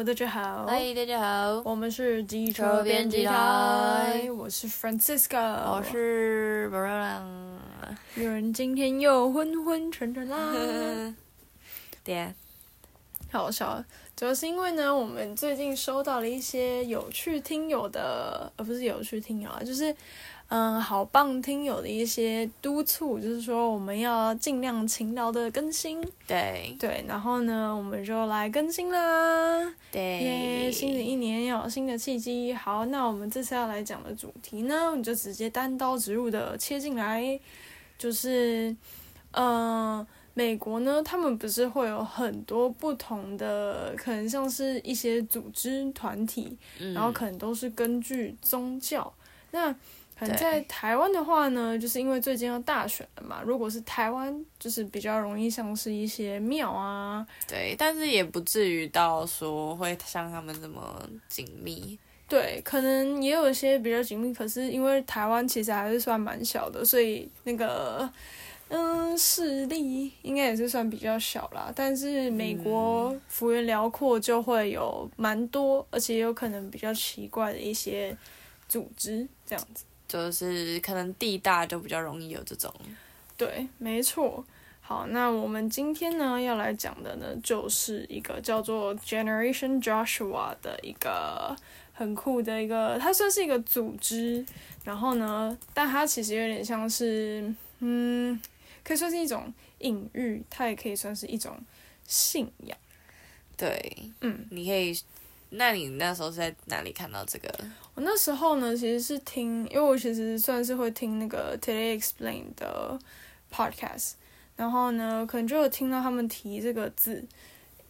Hello，大家好。嗨，大家好。我们是机车编辑台。我是 Francisco。我是 Barona。有人今天又昏昏沉沉啦。对啊。好笑，主要是因为呢，我们最近收到了一些有趣听友的，呃，不是有趣听友啊，就是。嗯，好棒！听友的一些督促，就是说我们要尽量勤劳的更新。对对，然后呢，我们就来更新啦。对，耶、yeah！新的一年要有新的契机。好，那我们这次要来讲的主题呢，我们就直接单刀直入的切进来，就是，嗯，美国呢，他们不是会有很多不同的，可能像是一些组织团体，嗯、然后可能都是根据宗教，那。在台湾的话呢，就是因为最近要大选了嘛。如果是台湾，就是比较容易像是一些庙啊，对，但是也不至于到说会像他们这么紧密。对，可能也有一些比较紧密，可是因为台湾其实还是算蛮小的，所以那个嗯势力应该也是算比较小啦。但是美国幅员辽阔，就会有蛮多，而且有可能比较奇怪的一些组织这样子。就是可能地大就比较容易有这种，对，没错。好，那我们今天呢要来讲的呢，就是一个叫做 Generation Joshua 的一个很酷的一个，它算是一个组织。然后呢，但它其实有点像是，嗯，可以算是一种隐喻，它也可以算是一种信仰。对，嗯，你可以。那你那时候是在哪里看到这个？我那时候呢，其实是听，因为我其实算是会听那个 Today Explain 的 podcast，然后呢，可能就有听到他们提这个字，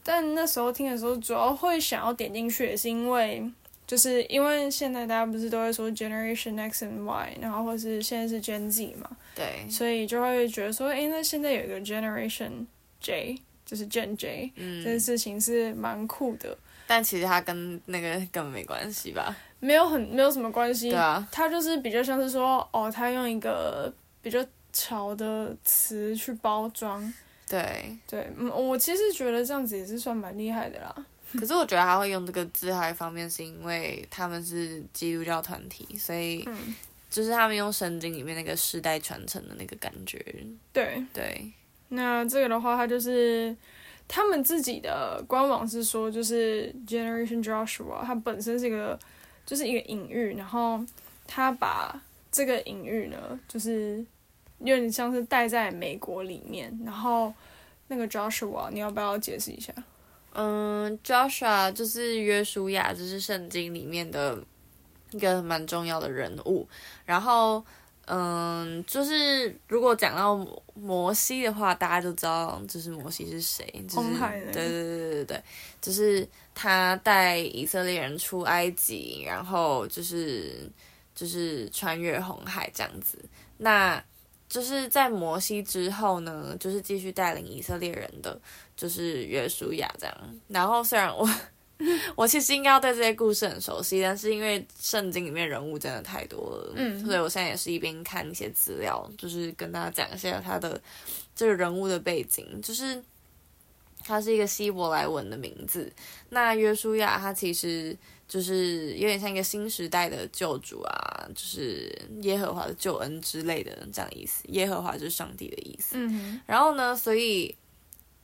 但那时候听的时候，主要会想要点进去，也是因为，就是因为现在大家不是都会说 Generation X and Y，然后或是现在是 Gen Z 嘛，对，所以就会觉得说，哎，那现在有一个 Generation J，就是 Gen J，嗯，这件事情是蛮酷的。但其实它跟那个根本没关系吧？没有很没有什么关系。对啊，它就是比较像是说，哦，他用一个比较潮的词去包装。对对，嗯，我其实觉得这样子也是算蛮厉害的啦。可是我觉得他会用这个字，还有一方面是因为他们是基督教团体，所以就是他们用圣经里面那个世代传承的那个感觉。对对，那这个的话，它就是。他们自己的官网是说，就是 Generation Joshua，它本身是一个，就是一个隐喻，然后他把这个隐喻呢，就是有点像是带在美国里面，然后那个 Joshua，你要不要解释一下？嗯，Joshua 就是约书亚，就是圣经里面的一个蛮重要的人物，然后。嗯，就是如果讲到摩西的话，大家就知道就是摩西是谁，就是对对对对对对，就是他带以色列人出埃及，然后就是就是穿越红海这样子。那就是在摩西之后呢，就是继续带领以色列人的就是约书亚这样。然后虽然我。我其实应该要对这些故事很熟悉，但是因为圣经里面人物真的太多了，嗯，所以我现在也是一边看一些资料，就是跟大家讲一下他的这个人物的背景，就是他是一个希伯来文的名字。那约书亚他其实就是有点像一个新时代的救主啊，就是耶和华的救恩之类的这样意思。耶和华就是上帝的意思。嗯哼，然后呢，所以。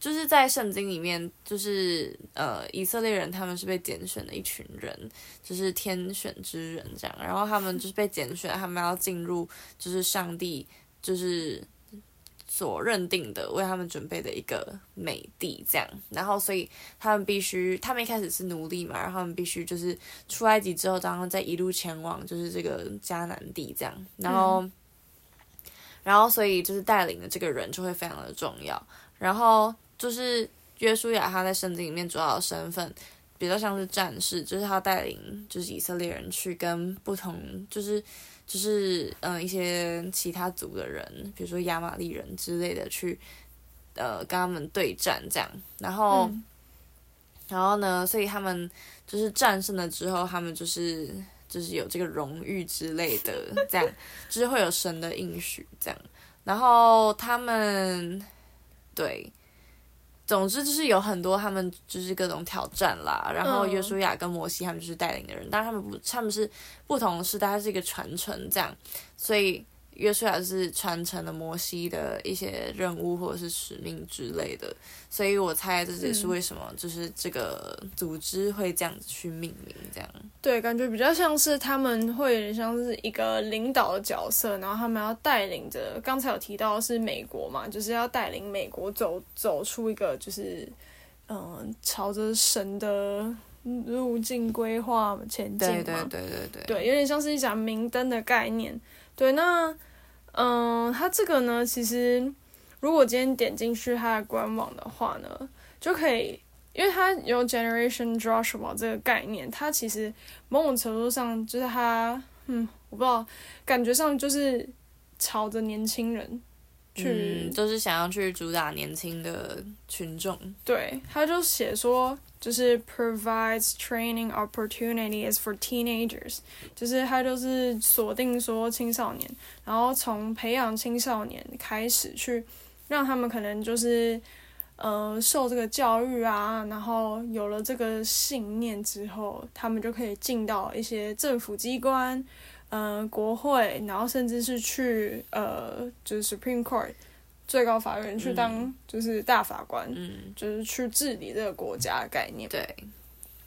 就是在圣经里面，就是呃，以色列人他们是被拣选的一群人，就是天选之人这样。然后他们就是被拣选，他们要进入就是上帝就是所认定的为他们准备的一个美地这样。然后所以他们必须，他们一开始是奴隶嘛，然后他们必须就是出埃及之后，然后再一路前往就是这个迦南地这样。然后，嗯、然后所以就是带领的这个人就会非常的重要。然后。就是约书亚，他在圣经里面主要的身份比较像是战士，就是他带领就是以色列人去跟不同就是就是嗯、呃、一些其他族的人，比如说亚玛力人之类的去呃跟他们对战这样，然后、嗯、然后呢，所以他们就是战胜了之后，他们就是就是有这个荣誉之类的这样，就是会有神的应许这样，然后他们对。总之就是有很多他们就是各种挑战啦，然后约书亚跟摩西他们就是带领的人，但是他们不他们是不同的时代，它是一个传承这样，所以。约书亚是传承了摩西的一些任务或者是使命之类的，所以我猜这也是为什么就是这个组织会这样子去命名，这样。对，感觉比较像是他们会有点像是一个领导的角色，然后他们要带领着，刚才有提到是美国嘛，就是要带领美国走走出一个就是嗯、呃、朝着神的路径规划前进嘛。对对对对对。对，有点像是一盏明灯的概念。对，那。嗯，它这个呢，其实如果今天点进去它的官网的话呢，就可以，因为它有 Generation Joshua 这个概念，它其实某种程度上就是它，嗯，我不知道，感觉上就是朝着年轻人去，嗯，就是想要去主打年轻的群众。对，他就写说。就是 provides training opportunities for teenagers，就是他就是锁定说青少年，然后从培养青少年开始去让他们可能就是呃受这个教育啊，然后有了这个信念之后，他们就可以进到一些政府机关，呃国会，然后甚至是去呃就是 Supreme Court。最高法院去当就是大法官，嗯，就是去治理这个国家的概念。对，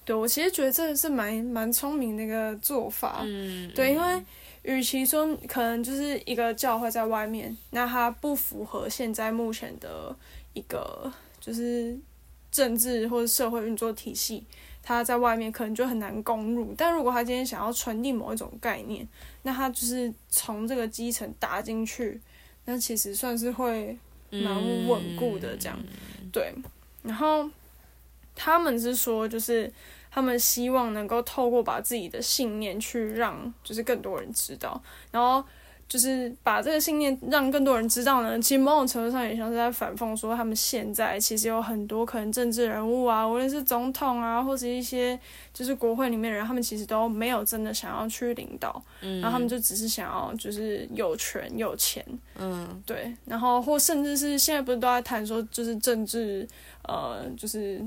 对我其实觉得这是蛮蛮聪明的一个做法。嗯，对，因为与其说可能就是一个教会在外面，那它不符合现在目前的一个就是政治或者社会运作体系，它在外面可能就很难攻入。但如果他今天想要传递某一种概念，那他就是从这个基层打进去。那其实算是会蛮稳固的这样，嗯、对。然后他们是说，就是他们希望能够透过把自己的信念去让，就是更多人知道，然后。就是把这个信念让更多人知道呢，其实某种程度上也像是在反讽说，他们现在其实有很多可能政治人物啊，无论是总统啊，或者一些就是国会里面的人，他们其实都没有真的想要去领导，嗯，然后他们就只是想要就是有权有钱，嗯，对，然后或甚至是现在不是都在谈说，就是政治，呃，就是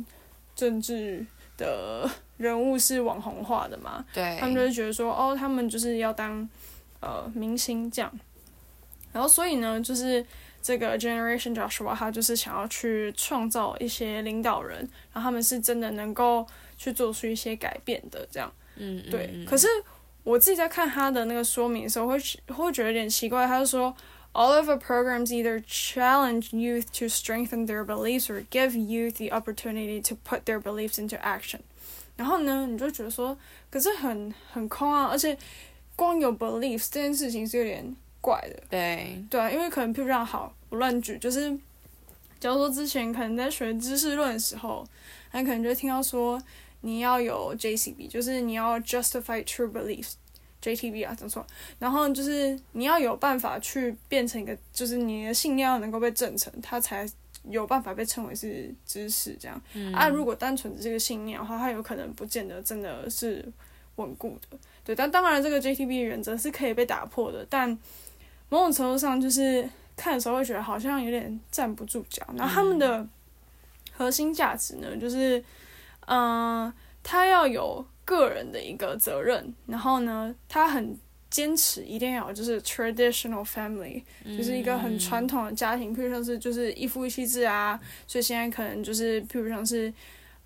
政治的人物是网红化的嘛，对，他们就会觉得说，哦，他们就是要当。呃，明星这样，然后所以呢，就是这个 Generation Joshua，他就是想要去创造一些领导人，然后他们是真的能够去做出一些改变的，这样，嗯，对。嗯、可是我自己在看他的那个说明的时候，会会觉得有点奇怪，他就说，All of the programs either challenge youth to strengthen their beliefs or give youth the opportunity to put their beliefs into action。然后呢，你就觉得说，可是很很空啊，而且。光有 beliefs 这件事情是有点怪的，对对啊，因为可能譬如这样好，我乱举，就是假如说之前可能在学知识论的时候，那可能就听到说你要有 JCB，就是你要 justify true beliefs，JTB 啊，讲错，然后就是你要有办法去变成一个，就是你的信念要能够被证成，它才有办法被称为是知识这样。嗯、啊，如果单纯的这个信念的话，它有可能不见得真的是稳固的。对，但当然，这个 JTB 原则是可以被打破的。但某种程度上，就是看的时候会觉得好像有点站不住脚。然后他们的核心价值呢，就是，嗯、呃，他要有个人的一个责任。然后呢，他很坚持一定要就是 traditional family，就是一个很传统的家庭，譬如像是就是一夫一妻制啊。所以现在可能就是譬如像是，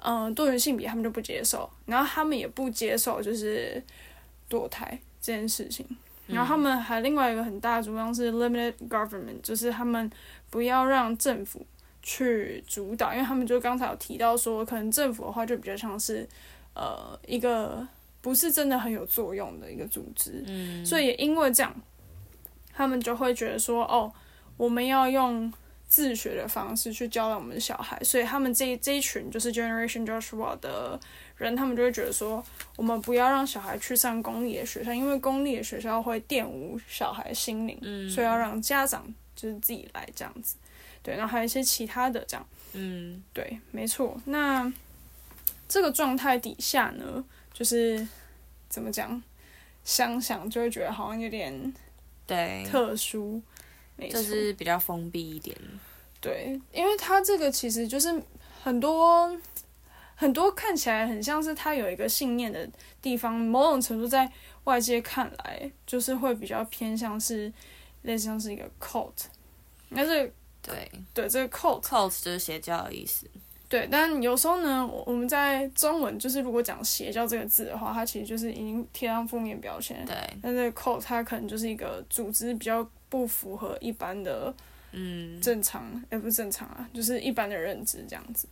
嗯、呃，多元性别他们就不接受，然后他们也不接受就是。堕胎这件事情，然后他们还另外一个很大的主张是 limited government，就是他们不要让政府去主导，因为他们就刚才有提到说，可能政府的话就比较像是呃一个不是真的很有作用的一个组织，嗯，所以也因为这样，他们就会觉得说，哦，我们要用自学的方式去教导我们的小孩，所以他们这这一群就是 Generation Joshua 的。人他们就会觉得说，我们不要让小孩去上公立的学校，因为公立的学校会玷污小孩心灵，嗯，所以要让家长就是自己来这样子。对，然后还有一些其他的这样。嗯，对，没错。那这个状态底下呢，就是怎么讲？想想就会觉得好像有点对特殊，没错，就是比较封闭一点。对，因为他这个其实就是很多很多看起来很像是他有一个信念的地方，某种程度在外界看来就是会比较偏向是类似像是一个 cult，但是对对这个 cult cult 就是邪教的意思。对，但有时候呢，我们在中文就是如果讲邪教这个字的话，它其实就是已经贴上负面标签。对，但是 cult 它可能就是一个组织比较不符合一般的，嗯，正常，也不是正常啊，就是一般的认知这样子。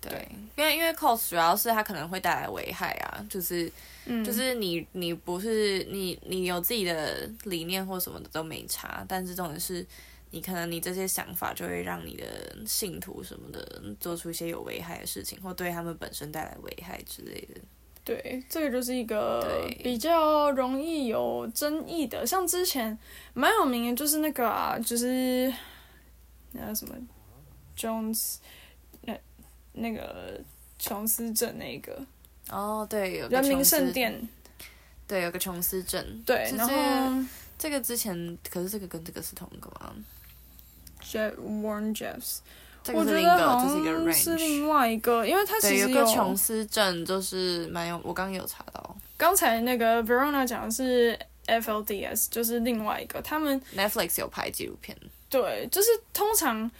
对，因为因为 cos 主要是它可能会带来危害啊，就是，嗯、就是你你不是你你有自己的理念或什么的都没差，但是重点是。你可能你这些想法就会让你的信徒什么的做出一些有危害的事情，或对他们本身带来危害之类的。对，这个就是一个比较容易有争议的。像之前蛮有名的，就是那个啊，就是那个什么 Jones，那那个琼斯镇那个。哦，对，有个人民圣殿。对，有个琼斯镇。对，然后这个之前，可是这个跟这个是同一个吗？Jeff Warren Jeffs，我觉得好像是另外一个，因为他其实有个琼斯镇，就是蛮有，我刚刚有查到。刚才那个 Verona 讲的是 FLDS，就是另外一个，他们 Netflix 有拍纪录片。对，就是通常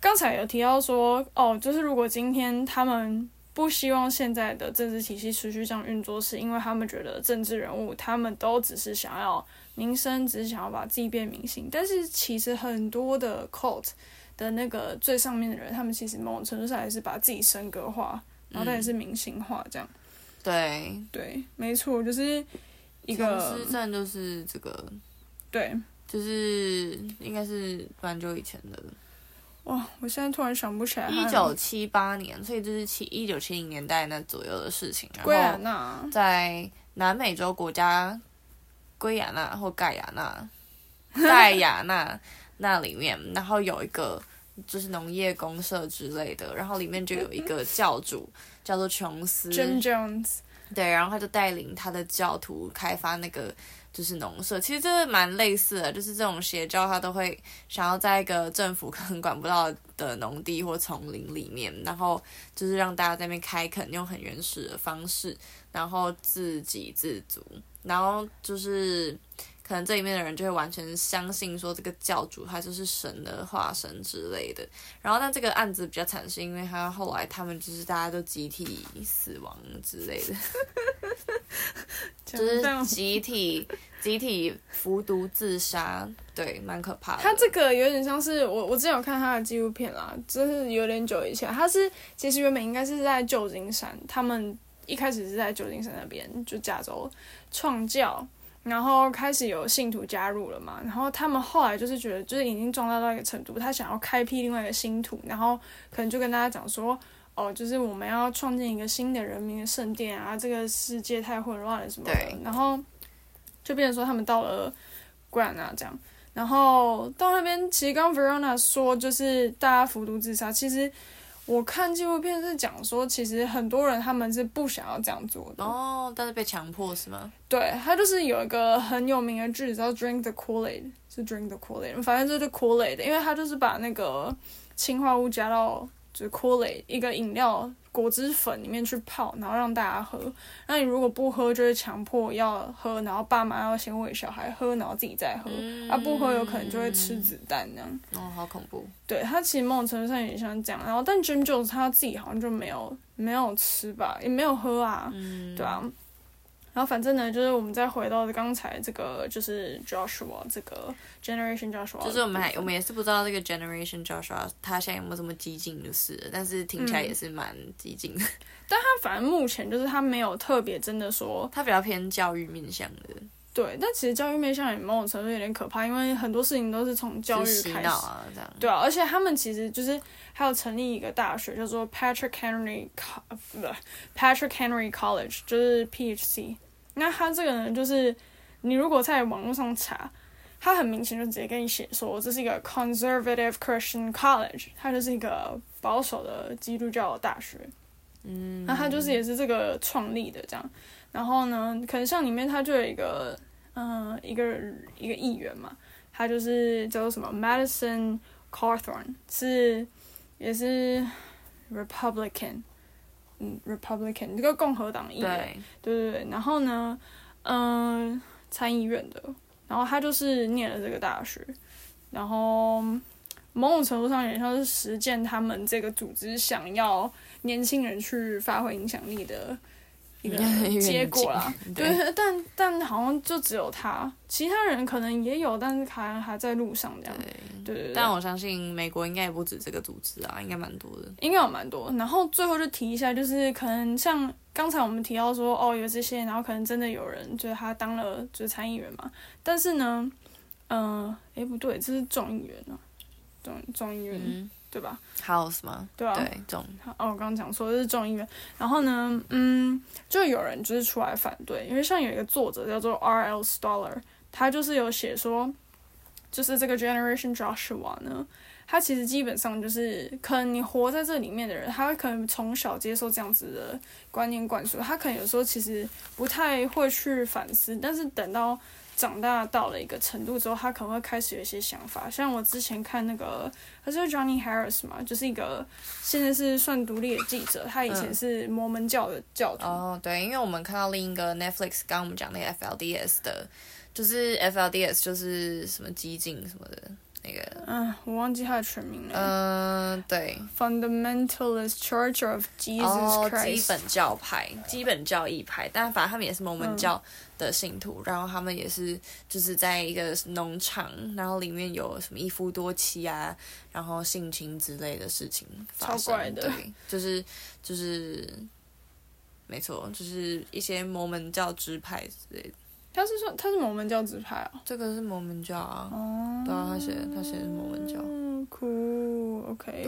刚才有提到说，哦，就是如果今天他们不希望现在的政治体系持续这样运作，是因为他们觉得政治人物他们都只是想要。名声只是想要把自己变明星，但是其实很多的 cult 的那个最上面的人，他们其实某种程度上还是把自己神格化，然后他也是明星化这样。嗯、对对，没错，就是一个。琼斯镇就是这个。对，就是应该是蛮久以前的。哇，我现在突然想不起来。一九七八年，所以这是七一九七零年代那左右的事情。圭亚那在南美洲国家。圭亚那或盖亚那，盖亚那那里面，然后有一个就是农业公社之类的，然后里面就有一个教主 叫做琼斯。Jim Jones。对，然后他就带领他的教徒开发那个就是农舍，其实这蛮类似的，就是这种邪教他都会想要在一个政府可能管不到的农地或丛林里面，然后就是让大家在那边开垦，用很原始的方式，然后自给自足。然后就是，可能这里面的人就会完全相信说这个教主他就是神的化身之类的。然后，但这个案子比较惨，是因为他后来他们就是大家都集体死亡之类的，就是集体集体服毒自杀，对，蛮可怕的。他这个有点像是我我之前有看他的纪录片啦，就是有点久以前，他是其实原本应该是在旧金山，他们。一开始是在旧金山那边，就加州创教，然后开始有信徒加入了嘛，然后他们后来就是觉得，就是已经壮大到一个程度，他想要开辟另外一个新土，然后可能就跟大家讲说，哦，就是我们要创建一个新的人民的圣殿啊，这个世界太混乱了什么的，然后就变成说他们到了圭亚那这样，然后到那边，其实刚 Verona 说就是大家服毒自杀，其实。我看纪录片是讲说，其实很多人他们是不想要这样做的哦，但是被强迫是吗？对，他就是有一个很有名的句子叫 “drink the Kool-Aid”，是 “drink the Kool-Aid”，反正就是 Kool-Aid，因为他就是把那个氰化物加到就是 Kool-Aid 一个饮料。果汁粉里面去泡，然后让大家喝。那你如果不喝，就会强迫要喝，然后爸妈要先喂小孩喝，然后自己再喝。嗯、啊，不喝有可能就会吃子弹那样。哦，好恐怖。对，他其实某种程度上也像这样，然后但 Jim Jones 他自己好像就没有没有吃吧，也没有喝啊，嗯、对啊。然后反正呢，就是我们再回到刚才这个，就是 Joshua 这个 Generation Joshua，就是我们还我们也是不知道这个 Generation Joshua 他现在有没有这么激进，就是，但是听起来也是蛮激进的。嗯、但他反正目前就是他没有特别真的说，他比较偏教育面向的。对，但其实教育面向也某种程度有点可怕，因为很多事情都是从教育开始。啊，这样。对啊，而且他们其实就是还有成立一个大学，叫做 Patrick Henry 不对，Patrick Henry College，就是 PHC。那他这个人，就是你如果在网络上查，他很明显就直接跟你写说，这是一个 conservative Christian college，它就是一个保守的基督教的大学。嗯，那他就是也是这个创立的这样。然后呢，可能像里面他就有一个，嗯、呃，一个一个议员嘛，他就是叫做什么 Madison Cawthorn，是也是 Republican，嗯，Republican 这个共和党议员，对。对对对，然后呢，嗯、呃，参议院的，然后他就是念了这个大学，然后某种程度上也像是实践他们这个组织想要年轻人去发挥影响力的。一个结果啦，对，对，但但好像就只有他，其他人可能也有，但是还还在路上这样。对对对。但我相信美国应该也不止这个组织啊，应该蛮多的。应该有蛮多。然后最后就提一下，就是可能像刚才我们提到说，哦，有这些，然后可能真的有人就是他当了就是参议员嘛。但是呢，嗯、呃，哎不对，这是众议员啊，众众议员。嗯对吧？House 吗？对啊，对，众。哦，我刚刚讲说的是众议院。然后呢，嗯，就有人就是出来反对，因为像有一个作者叫做 R.L. Stoller，他就是有写说，就是这个 Generation Joshua 呢，他其实基本上就是可能你活在这里面的人，他可能从小接受这样子的观念灌输，他可能有时候其实不太会去反思，但是等到。长大到了一个程度之后，他可能会开始有一些想法。像我之前看那个，他是 Johnny Harris 嘛，就是一个现在是算独立的记者。他以前是摩门教的教徒。嗯、哦，对，因为我们看到另一个 Netflix，刚刚我们讲那个 FLDS 的，就是 FLDS 就是什么激进什么的。那个，嗯，我忘记他的全名了。嗯，对，Fundamentalist Church of Jesus Christ。哦，基本教派，基本教义派，但反正他们也是摩门教的信徒，嗯、然后他们也是就是在一个农场，然后里面有什么一夫多妻啊，然后性侵之类的事情发生。超怪的。对，就是就是，没错，就是一些摩门教支派之类的。他是说他是摩门教支派啊？这个是摩门教啊。哦。对啊，他写他写的是摩门教。嗯，cool，OK。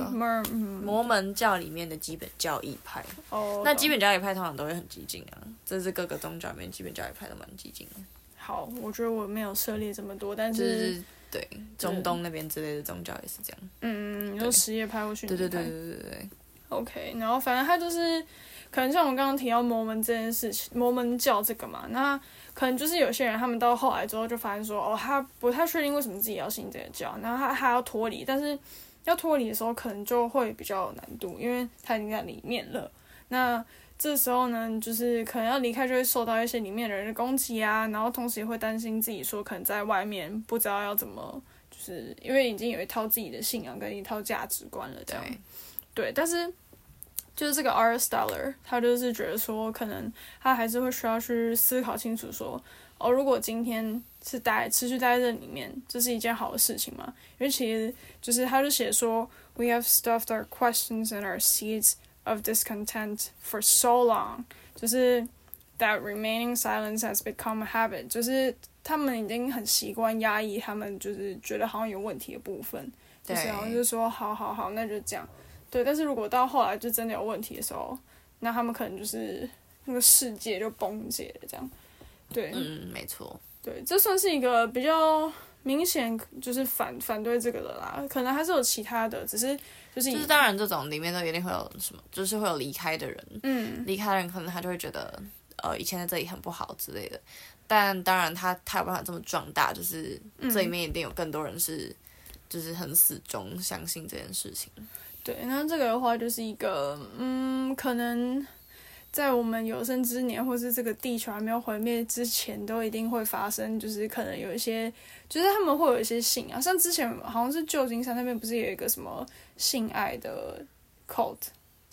摩门教里面的基本教义派。哦。那基本教义派通常都会很激进啊，这是各个宗教里面基本教义派都蛮激进的。好，我觉得我没有涉猎这么多，但是。就是对中东那边之类的宗教也是这样。嗯，你说什叶派或逊尼派。对对对对对对。OK，然后反正他就是，可能像我们刚刚提到摩门这件事情，摩门教这个嘛，那。可能就是有些人，他们到后来之后就发现说，哦，他不太确定为什么自己要信这个教，然后他还要脱离，但是要脱离的时候可能就会比较有难度，因为他已经在里面了。那这时候呢，就是可能要离开，就会受到一些里面的人的攻击啊，然后同时也会担心自己说，可能在外面不知道要怎么，就是因为已经有一套自己的信仰跟一套价值观了，这样。对，对，但是。就是这个 R. Stoller，他就是觉得说，可能他还是会需要去思考清楚，说，哦，如果今天是待持续待在这里面，这是一件好的事情吗？因为其实就是他就写说，We have stuffed our questions and our seeds of discontent for so long，就是 that remaining silence has become a habit，就是他们已经很习惯压抑他们就是觉得好像有问题的部分，对就是然后就说，好好好，那就这样。对，但是如果到后来就真的有问题的时候，那他们可能就是那个世界就崩解了，这样。对，嗯，没错。对，这算是一个比较明显就是反反对这个的啦。可能还是有其他的，只是就是就是当然这种里面都一定会有什么，就是会有离开的人。嗯，离开的人可能他就会觉得，呃，以前在这里很不好之类的。但当然他他有办法这么壮大，就是这里面一定有更多人是，就是很死忠相信这件事情。对，那这个的话就是一个，嗯，可能在我们有生之年，或是这个地球还没有毁灭之前，都一定会发生。就是可能有一些，就是他们会有一些性啊，像之前好像是旧金山那边不是有一个什么性爱的 cult？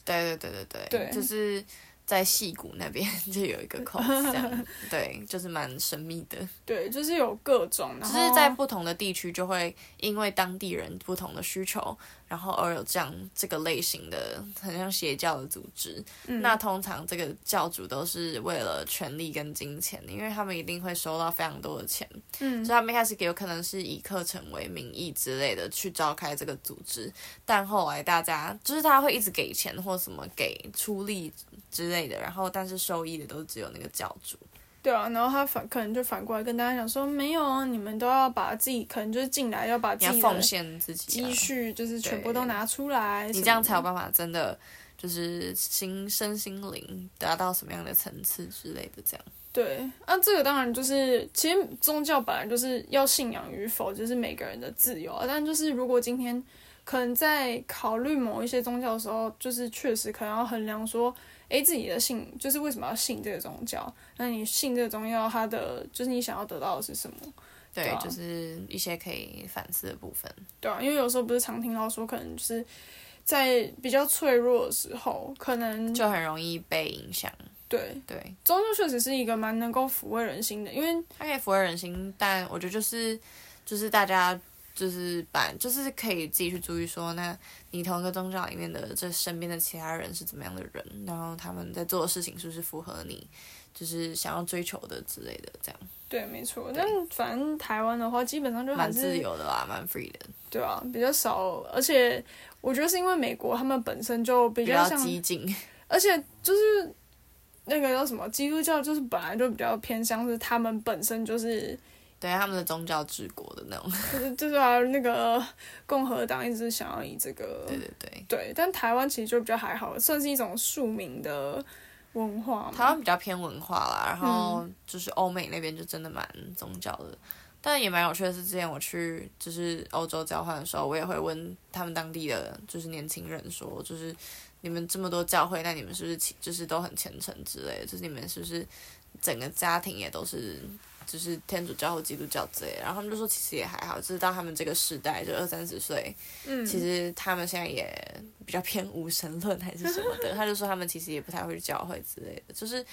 对对对对对，对，就是。在戏谷那边 就有一个口，这样 对，就是蛮神秘的。对，就是有各种，只是在不同的地区就会因为当地人不同的需求，然后而有这样这个类型的很像邪教的组织。嗯、那通常这个教主都是为了权力跟金钱，因为他们一定会收到非常多的钱。嗯，所以他们一开始有可能是以课程为名义之类的去召开这个组织，但后来大家就是他会一直给钱或什么给出力之类的。类的，然后但是受益的都只有那个教主，对啊，然后他反可能就反过来跟大家讲说，没有啊，你们都要把自己可能就是进来要把自己奉献自己积蓄，就是全部都拿出来，你这样才有办法真的就是心身心灵达到什么样的层次之类的，这样。对，那、啊、这个当然就是其实宗教本来就是要信仰与否，就是每个人的自由啊。但就是如果今天可能在考虑某一些宗教的时候，就是确实可能要衡量说，诶，自己的信就是为什么要信这个宗教？那你信这个宗教，它的就是你想要得到的是什么？对，对啊，就是一些可以反思的部分。对啊，因为有时候不是常听到说，可能就是在比较脆弱的时候，可能就很容易被影响。对对，宗教确实是一个蛮能够抚慰人心的，因为它可以抚慰人心，但我觉得就是就是大家就是把就是可以自己去注意说，那你同一个宗教里面的这身边的其他人是怎么样的人，然后他们在做的事情是不是符合你就是想要追求的之类的，这样。对，没错。但反正台湾的话，基本上就是蛮自由的啦，蛮 free 的。对啊，比较少，而且我觉得是因为美国他们本身就比较像比较激进，而且就是那个叫什么基督教，就是本来就比较偏向是他们本身就是对他们的宗教治国的那种，就是就是啊，那个共和党一直想要以这个对对对对，但台湾其实就比较还好，算是一种庶民的。文化，台湾比较偏文化啦，然后就是欧美那边就真的蛮宗教的，嗯、但也蛮有趣的是，之前我去就是欧洲交换的时候，我也会问他们当地的就是年轻人说，就是你们这么多教会，那你们是不是就是都很虔诚之类的？就是你们是不是整个家庭也都是？就是天主教或基督教之类，然后他们就说其实也还好，就是到他们这个时代就二三十岁，嗯，其实他们现在也比较偏无神论还是什么的，他就说他们其实也不太会去教会之类的，就是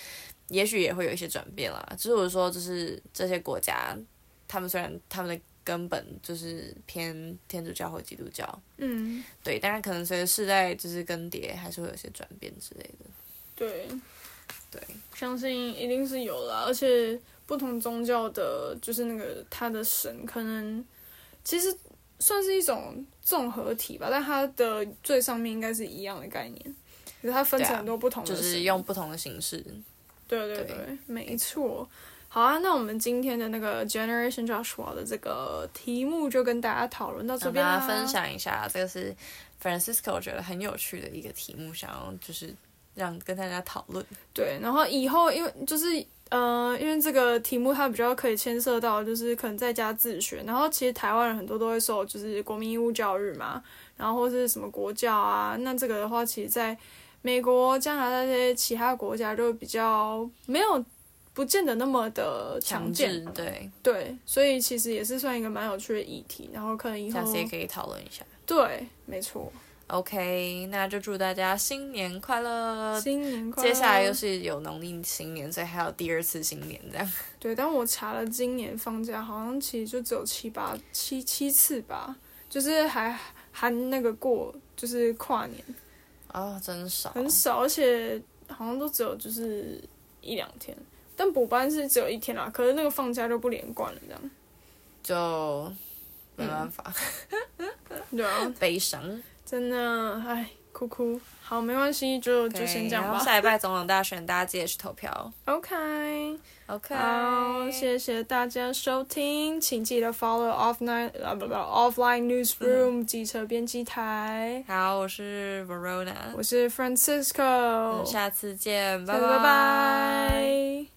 也许也会有一些转变啦。就是我说，就是这些国家，他们虽然他们的根本就是偏天主教或基督教，嗯，对，但是可能随着世代就是更迭，还是会有些转变之类的。对，对，相信一定是有啦，而且。不同宗教的，就是那个他的神，可能其实算是一种综合体吧，但它的最上面应该是一样的概念，可是它分成很多不同的神，就是用不同的形式。对对对，对没错。好啊，那我们今天的那个 Generation Joshua 的这个题目就跟大家讨论到这边啦。大家分享一下，这个是 Francisco 我觉得很有趣的一个题目，想要就是让跟大家讨论。对，然后以后因为就是。呃，因为这个题目它比较可以牵涉到，就是可能在家自学，然后其实台湾人很多都会受就是国民义务教育嘛，然后或是什么国教啊，那这个的话，其实在美国、加拿大这些其他国家就比较没有，不见得那么的强健，对对，所以其实也是算一个蛮有趣的议题，然后可能以后下次也可以讨论一下，对，没错。OK，那就祝大家新年快乐！新年快乐！接下来又是有农历新年，所以还有第二次新年这样。对，但我查了，今年放假好像其实就只有七八七七次吧，就是还含那个过，就是跨年。啊、哦，真少。很少，而且好像都只有就是一两天，但补班是只有一天啦。可是那个放假就不连贯了，这样就没办法。嗯、对啊，悲伤。真的，唉，哭哭。好，没关系，就就先这样吧。下礼拜总统大选，大家记得去投票。OK，OK，好，谢谢大家收听，请记得 follow offline 啊不不 offline newsroom 机车编辑台。好，我是 Verona，我是 Francisco，下次见，拜拜拜。